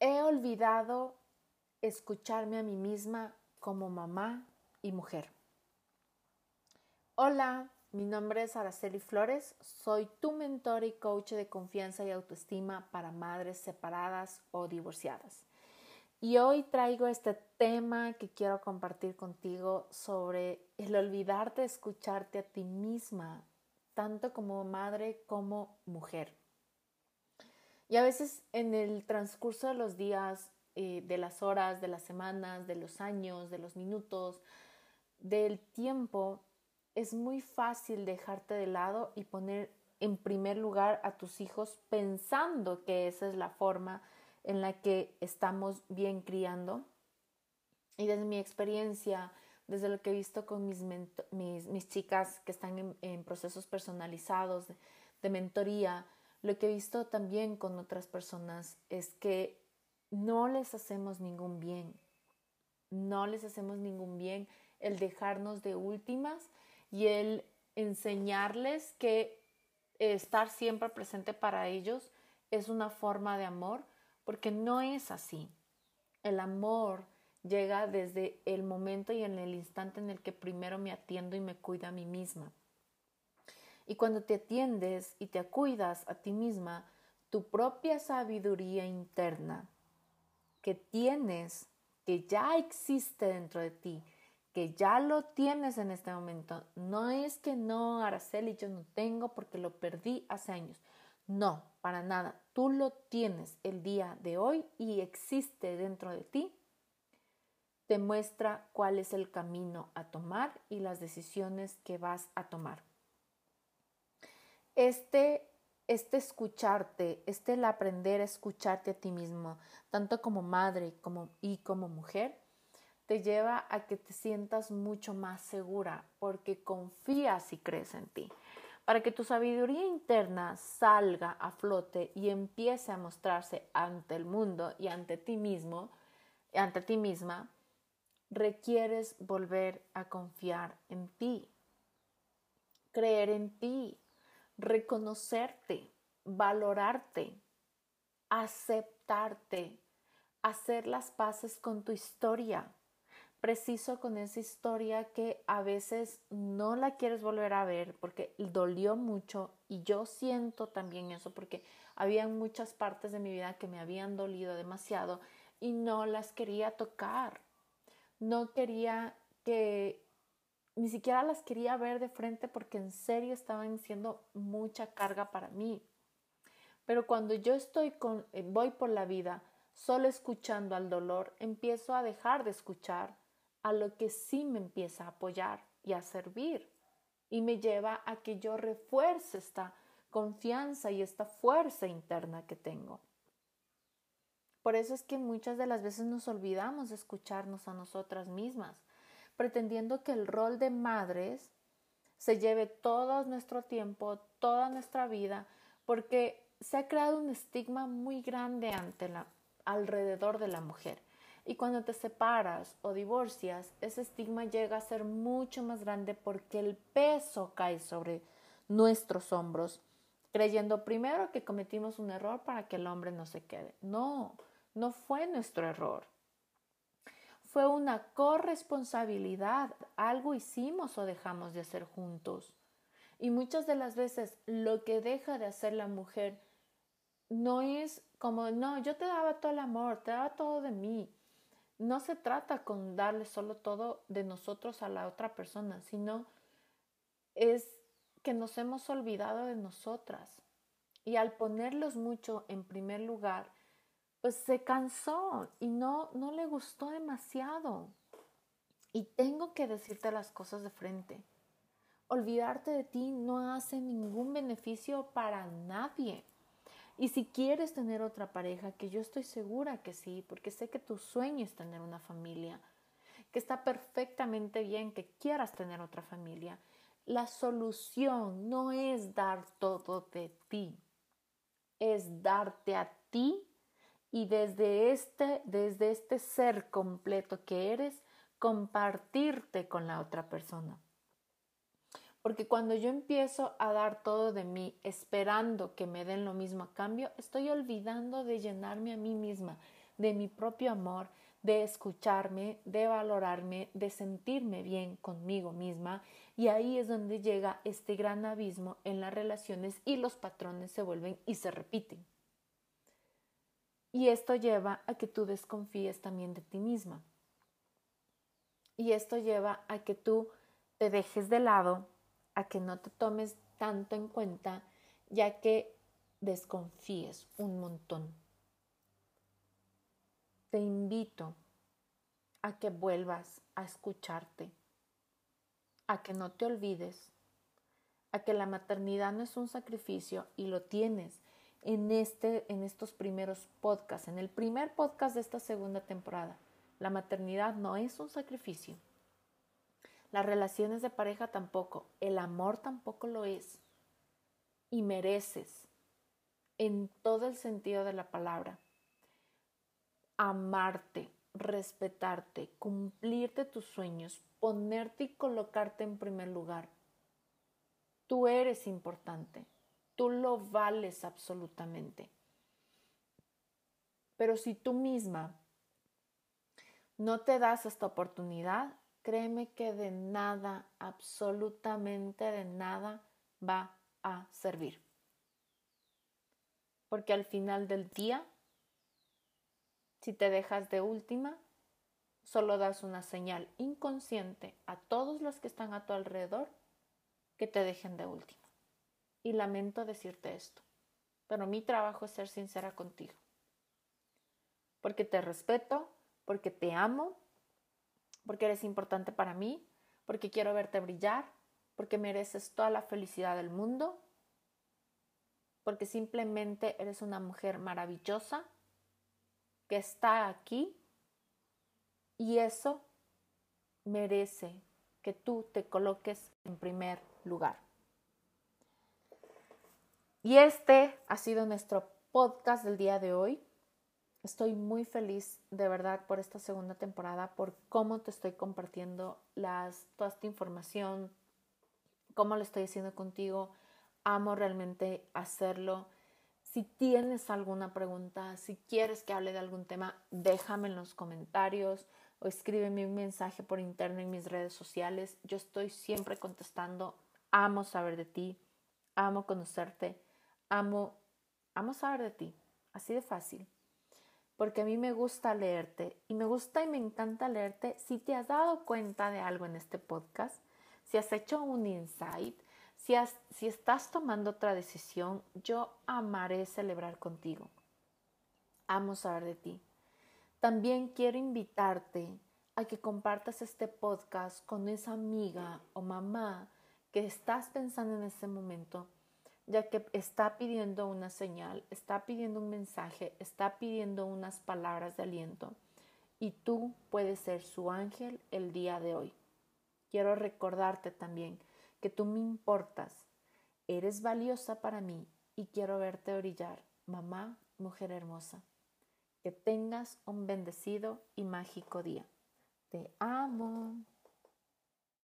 he olvidado escucharme a mí misma como mamá y mujer. Hola, mi nombre es Araceli Flores, soy tu mentor y coach de confianza y autoestima para madres separadas o divorciadas. Y hoy traigo este tema que quiero compartir contigo sobre el olvidarte de escucharte a ti misma, tanto como madre como mujer. Y a veces en el transcurso de los días, eh, de las horas, de las semanas, de los años, de los minutos, del tiempo, es muy fácil dejarte de lado y poner en primer lugar a tus hijos pensando que esa es la forma en la que estamos bien criando. Y desde mi experiencia, desde lo que he visto con mis, mis, chicas que están en, procesos personalizados de mentoría, lo que he visto también con otras personas es que no les hacemos ningún bien. No les hacemos ningún bien el dejarnos de últimas y el enseñarles que estar siempre presente para ellos es una forma de amor, porque no es así. El amor llega desde el momento y en el instante en el que primero me atiendo y me cuido a mí misma. Y cuando te atiendes y te cuidas a ti misma, tu propia sabiduría interna que tienes, que ya existe dentro de ti, que ya lo tienes en este momento, no es que no, Araceli, yo no tengo porque lo perdí hace años. No, para nada. Tú lo tienes el día de hoy y existe dentro de ti. Te muestra cuál es el camino a tomar y las decisiones que vas a tomar este, este escucharte, este el aprender a escucharte a ti mismo, tanto como madre como, y como mujer, te lleva a que te sientas mucho más segura porque confías y crees en ti. Para que tu sabiduría interna salga a flote y empiece a mostrarse ante el mundo y ante ti mismo, ante ti misma, requieres volver a confiar en ti, creer en ti, reconocerte, valorarte, aceptarte, hacer las paces con tu historia, preciso con esa historia que a veces no la quieres volver a ver porque dolió mucho y yo siento también eso porque había muchas partes de mi vida que me habían dolido demasiado y no las quería tocar. No quería que ni siquiera las quería ver de frente porque en serio estaban siendo mucha carga para mí. Pero cuando yo estoy con, eh, voy por la vida solo escuchando al dolor, empiezo a dejar de escuchar a lo que sí me empieza a apoyar y a servir. Y me lleva a que yo refuerce esta confianza y esta fuerza interna que tengo. Por eso es que muchas de las veces nos olvidamos de escucharnos a nosotras mismas pretendiendo que el rol de madres se lleve todo nuestro tiempo, toda nuestra vida, porque se ha creado un estigma muy grande alrededor de la mujer. Y cuando te separas o divorcias, ese estigma llega a ser mucho más grande porque el peso cae sobre nuestros hombros, creyendo primero que cometimos un error para que el hombre no se quede. No, no fue nuestro error fue una corresponsabilidad, algo hicimos o dejamos de hacer juntos. Y muchas de las veces lo que deja de hacer la mujer no es como, no, yo te daba todo el amor, te daba todo de mí. No se trata con darle solo todo de nosotros a la otra persona, sino es que nos hemos olvidado de nosotras. Y al ponerlos mucho en primer lugar, pues se cansó y no, no le gustó demasiado. Y tengo que decirte las cosas de frente. Olvidarte de ti no hace ningún beneficio para nadie. Y si quieres tener otra pareja, que yo estoy segura que sí, porque sé que tu sueño es tener una familia, que está perfectamente bien que quieras tener otra familia, la solución no es dar todo de ti, es darte a ti y desde este, desde este ser completo que eres, compartirte con la otra persona. Porque cuando yo empiezo a dar todo de mí esperando que me den lo mismo a cambio, estoy olvidando de llenarme a mí misma, de mi propio amor, de escucharme, de valorarme, de sentirme bien conmigo misma. Y ahí es donde llega este gran abismo en las relaciones y los patrones se vuelven y se repiten. Y esto lleva a que tú desconfíes también de ti misma. Y esto lleva a que tú te dejes de lado, a que no te tomes tanto en cuenta, ya que desconfíes un montón. Te invito a que vuelvas a escucharte, a que no te olvides, a que la maternidad no es un sacrificio y lo tienes en, este, en estos primeros podcasts, en el primer podcast de esta segunda temporada. La maternidad no es un sacrificio. Las relaciones de pareja tampoco. El amor tampoco lo es. Y mereces, en todo el sentido de la palabra, amarte, respetarte, cumplirte tus sueños, ponerte y colocarte en primer lugar. Tú eres importante. Tú lo vales absolutamente. Pero si tú misma no te das esta oportunidad, créeme que de nada, absolutamente de nada va a servir. Porque al final del día, si te dejas de última, solo das una señal inconsciente a todos los que están a tu alrededor que te dejen de última y lamento decirte esto, pero mi trabajo es ser sincera contigo. Porque te respeto, porque te amo, porque eres importante para mí, porque quiero verte brillar, porque mereces toda la felicidad del mundo, porque simplemente eres una mujer maravillosa que está aquí y eso merece que tú te coloques en primer lugar. Y este ha sido nuestro podcast del día de hoy. Estoy muy feliz de verdad por esta segunda temporada, por cómo te estoy compartiendo las, toda esta información, cómo lo estoy haciendo contigo. Amo realmente hacerlo. Si tienes alguna pregunta, si quieres que hable de algún tema, déjame en los comentarios o escríbeme un mensaje por internet en mis redes sociales. Yo estoy siempre contestando. Amo saber de ti, amo conocerte amo, amo saber de ti, así de fácil. Porque a mí me gusta leerte y me gusta y me encanta leerte si te has dado cuenta de algo en este podcast, si has hecho un insight, si, si estás tomando otra decisión, yo amaré celebrar contigo. Amo saber de ti. También quiero invitarte a que compartas este podcast con esa amiga o mamá que estás pensando en ese momento ya que está pidiendo una señal, está pidiendo un mensaje, está pidiendo unas palabras de aliento y tú puedes ser su ángel el día de hoy. Quiero recordarte también que tú me importas, eres valiosa para mí y quiero verte brillar, mamá, mujer hermosa. Que tengas un bendecido y mágico día. Te amo.